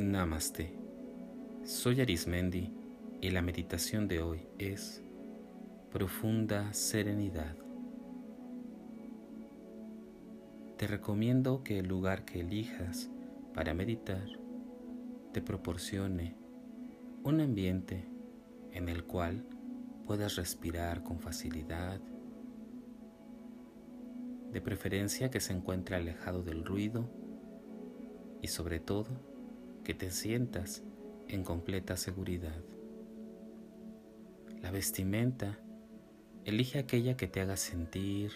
Namaste. Soy Arismendi y la meditación de hoy es profunda serenidad. Te recomiendo que el lugar que elijas para meditar te proporcione un ambiente en el cual puedas respirar con facilidad, de preferencia que se encuentre alejado del ruido y sobre todo que te sientas en completa seguridad. La vestimenta, elige aquella que te haga sentir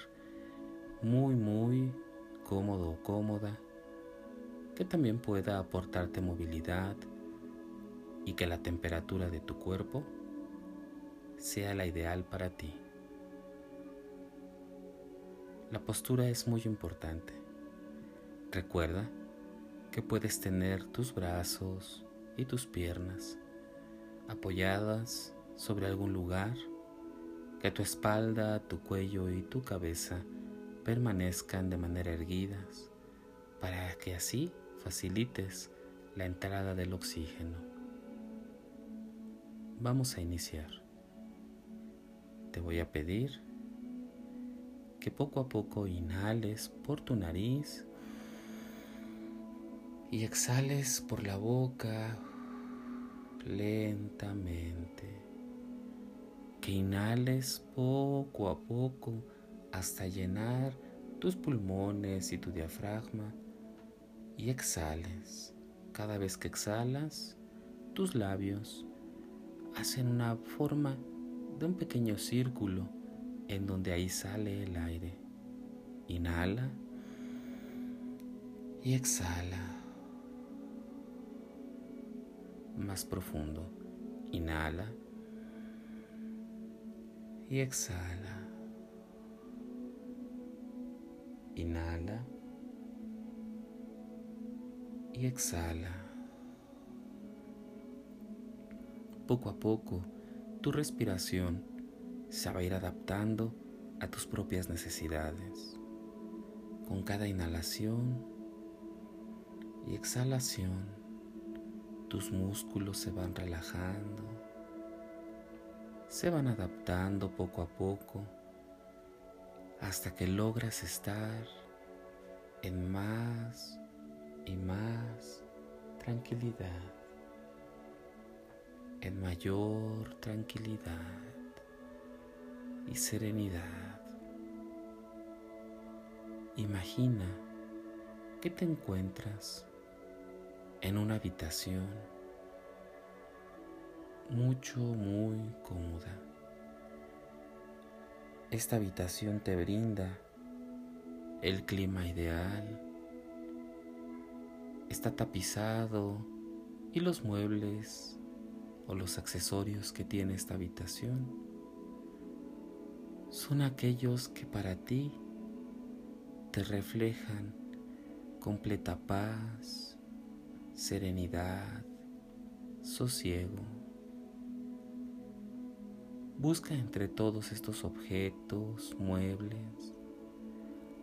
muy, muy cómodo o cómoda, que también pueda aportarte movilidad y que la temperatura de tu cuerpo sea la ideal para ti. La postura es muy importante. Recuerda que puedes tener tus brazos y tus piernas apoyadas sobre algún lugar, que tu espalda, tu cuello y tu cabeza permanezcan de manera erguidas para que así facilites la entrada del oxígeno. Vamos a iniciar. Te voy a pedir que poco a poco inhales por tu nariz y exhales por la boca lentamente. Que inhales poco a poco hasta llenar tus pulmones y tu diafragma y exhales. Cada vez que exhalas, tus labios hacen una forma de un pequeño círculo en donde ahí sale el aire. Inhala y exhala más profundo. Inhala y exhala. Inhala y exhala. Poco a poco, tu respiración se va a ir adaptando a tus propias necesidades. Con cada inhalación y exhalación, tus músculos se van relajando, se van adaptando poco a poco hasta que logras estar en más y más tranquilidad, en mayor tranquilidad y serenidad. Imagina que te encuentras en una habitación mucho, muy cómoda. Esta habitación te brinda el clima ideal, está tapizado y los muebles o los accesorios que tiene esta habitación son aquellos que para ti te reflejan completa paz, serenidad, sosiego. Busca entre todos estos objetos, muebles,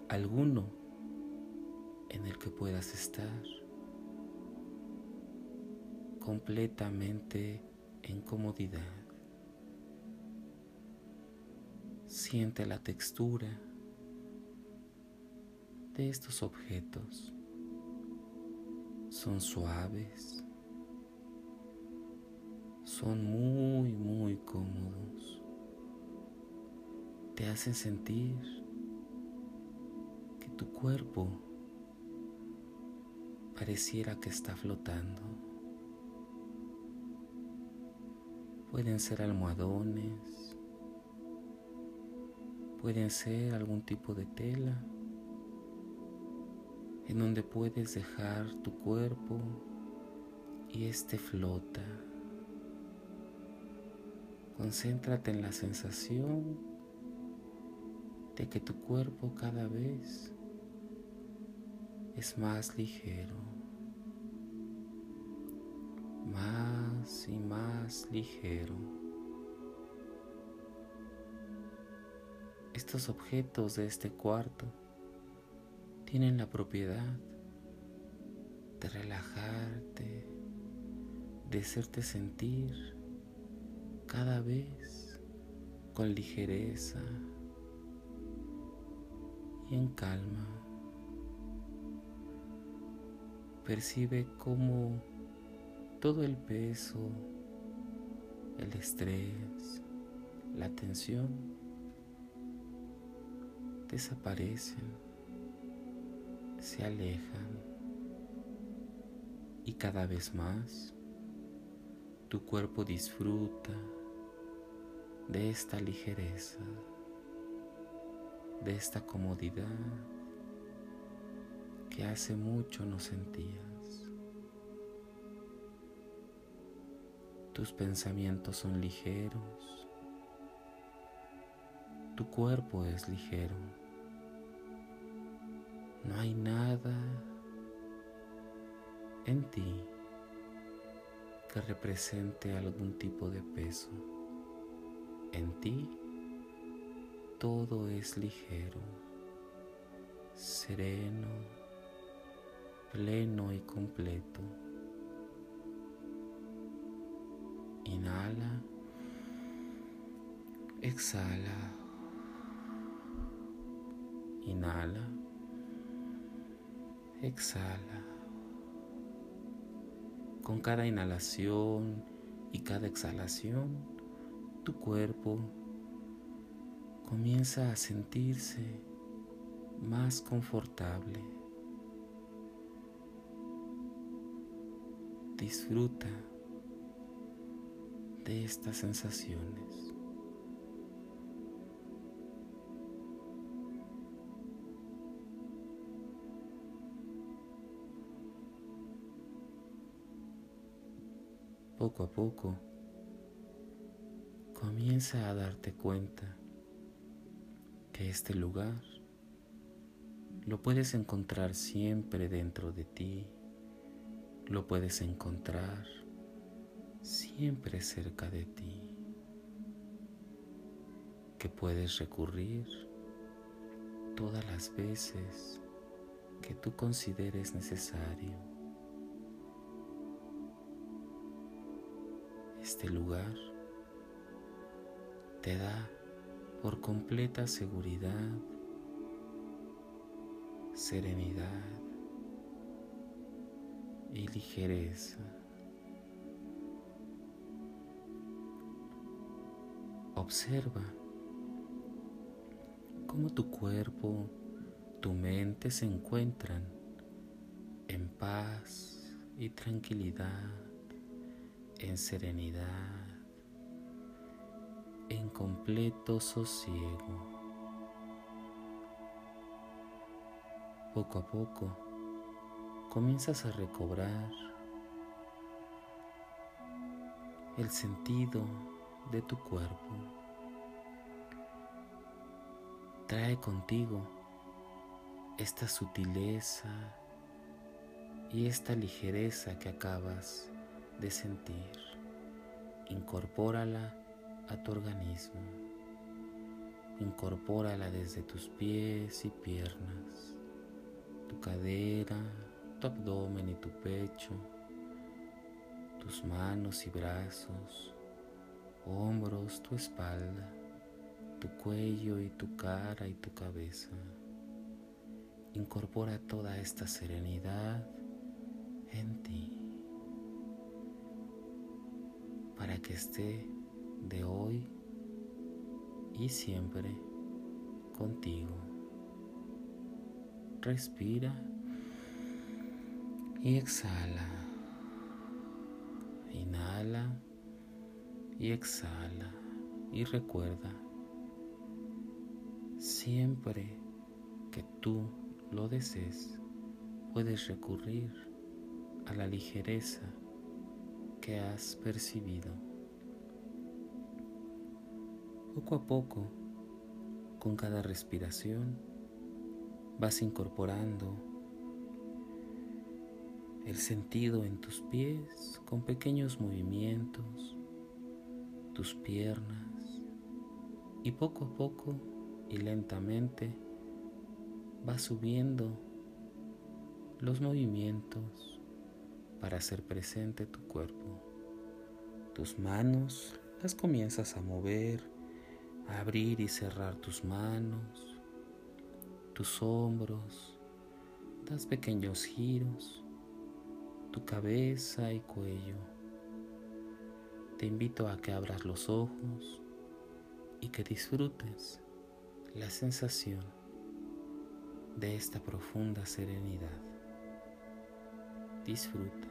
alguno en el que puedas estar completamente en comodidad. Siente la textura de estos objetos son suaves, son muy, muy cómodos, te hacen sentir que tu cuerpo pareciera que está flotando. Pueden ser almohadones, pueden ser algún tipo de tela en donde puedes dejar tu cuerpo y este flota. Concéntrate en la sensación de que tu cuerpo cada vez es más ligero, más y más ligero. Estos objetos de este cuarto tienen la propiedad de relajarte de hacerte sentir cada vez con ligereza y en calma. Percibe cómo todo el peso, el estrés, la tensión desaparecen, se alejan. Y cada vez más tu cuerpo disfruta de esta ligereza, de esta comodidad que hace mucho no sentías. Tus pensamientos son ligeros, tu cuerpo es ligero, no hay nada en ti que represente algún tipo de peso. En ti todo es ligero, sereno, pleno y completo. Inhala, exhala, inhala, exhala. Con cada inhalación y cada exhalación, tu cuerpo comienza a sentirse más confortable. Disfruta de estas sensaciones. Poco a poco, comienza a darte cuenta que este lugar lo puedes encontrar siempre dentro de ti, lo puedes encontrar siempre cerca de ti, que puedes recurrir todas las veces que tú consideres necesario. Este lugar te da por completa seguridad, serenidad y ligereza. Observa cómo tu cuerpo, tu mente se encuentran en paz y tranquilidad, en serenidad, en completo sosiego. Poco a poco comienzas a recobrar el sentido de tu cuerpo. Trae contigo esta sutileza y esta ligereza que acabas de sentir. Incorpórala a tu organismo. Incorpórala desde tus pies y piernas, tu cadera, tu abdomen y tu pecho, tus manos y brazos, hombros, tu espalda, tu cuello y tu cara y tu cabeza. Incorpora toda esta serenidad en ti para que esté de hoy y siempre contigo. Respira y exhala. Inhala y exhala. Y recuerda, siempre que tú lo desees, puedes recurrir a la ligereza que has percibido. Poco a poco, con cada respiración, vas incorporando el sentido en tus pies con pequeños movimientos, tus piernas y poco a poco y lentamente vas subiendo los movimientos para hacer presente tu cuerpo. Tus manos las comienzas a mover, a abrir y cerrar tus manos, tus hombros, das pequeños giros, tu cabeza y cuello. Te invito a que abras los ojos y que disfrutes la sensación de esta profunda serenidad. Disfruta.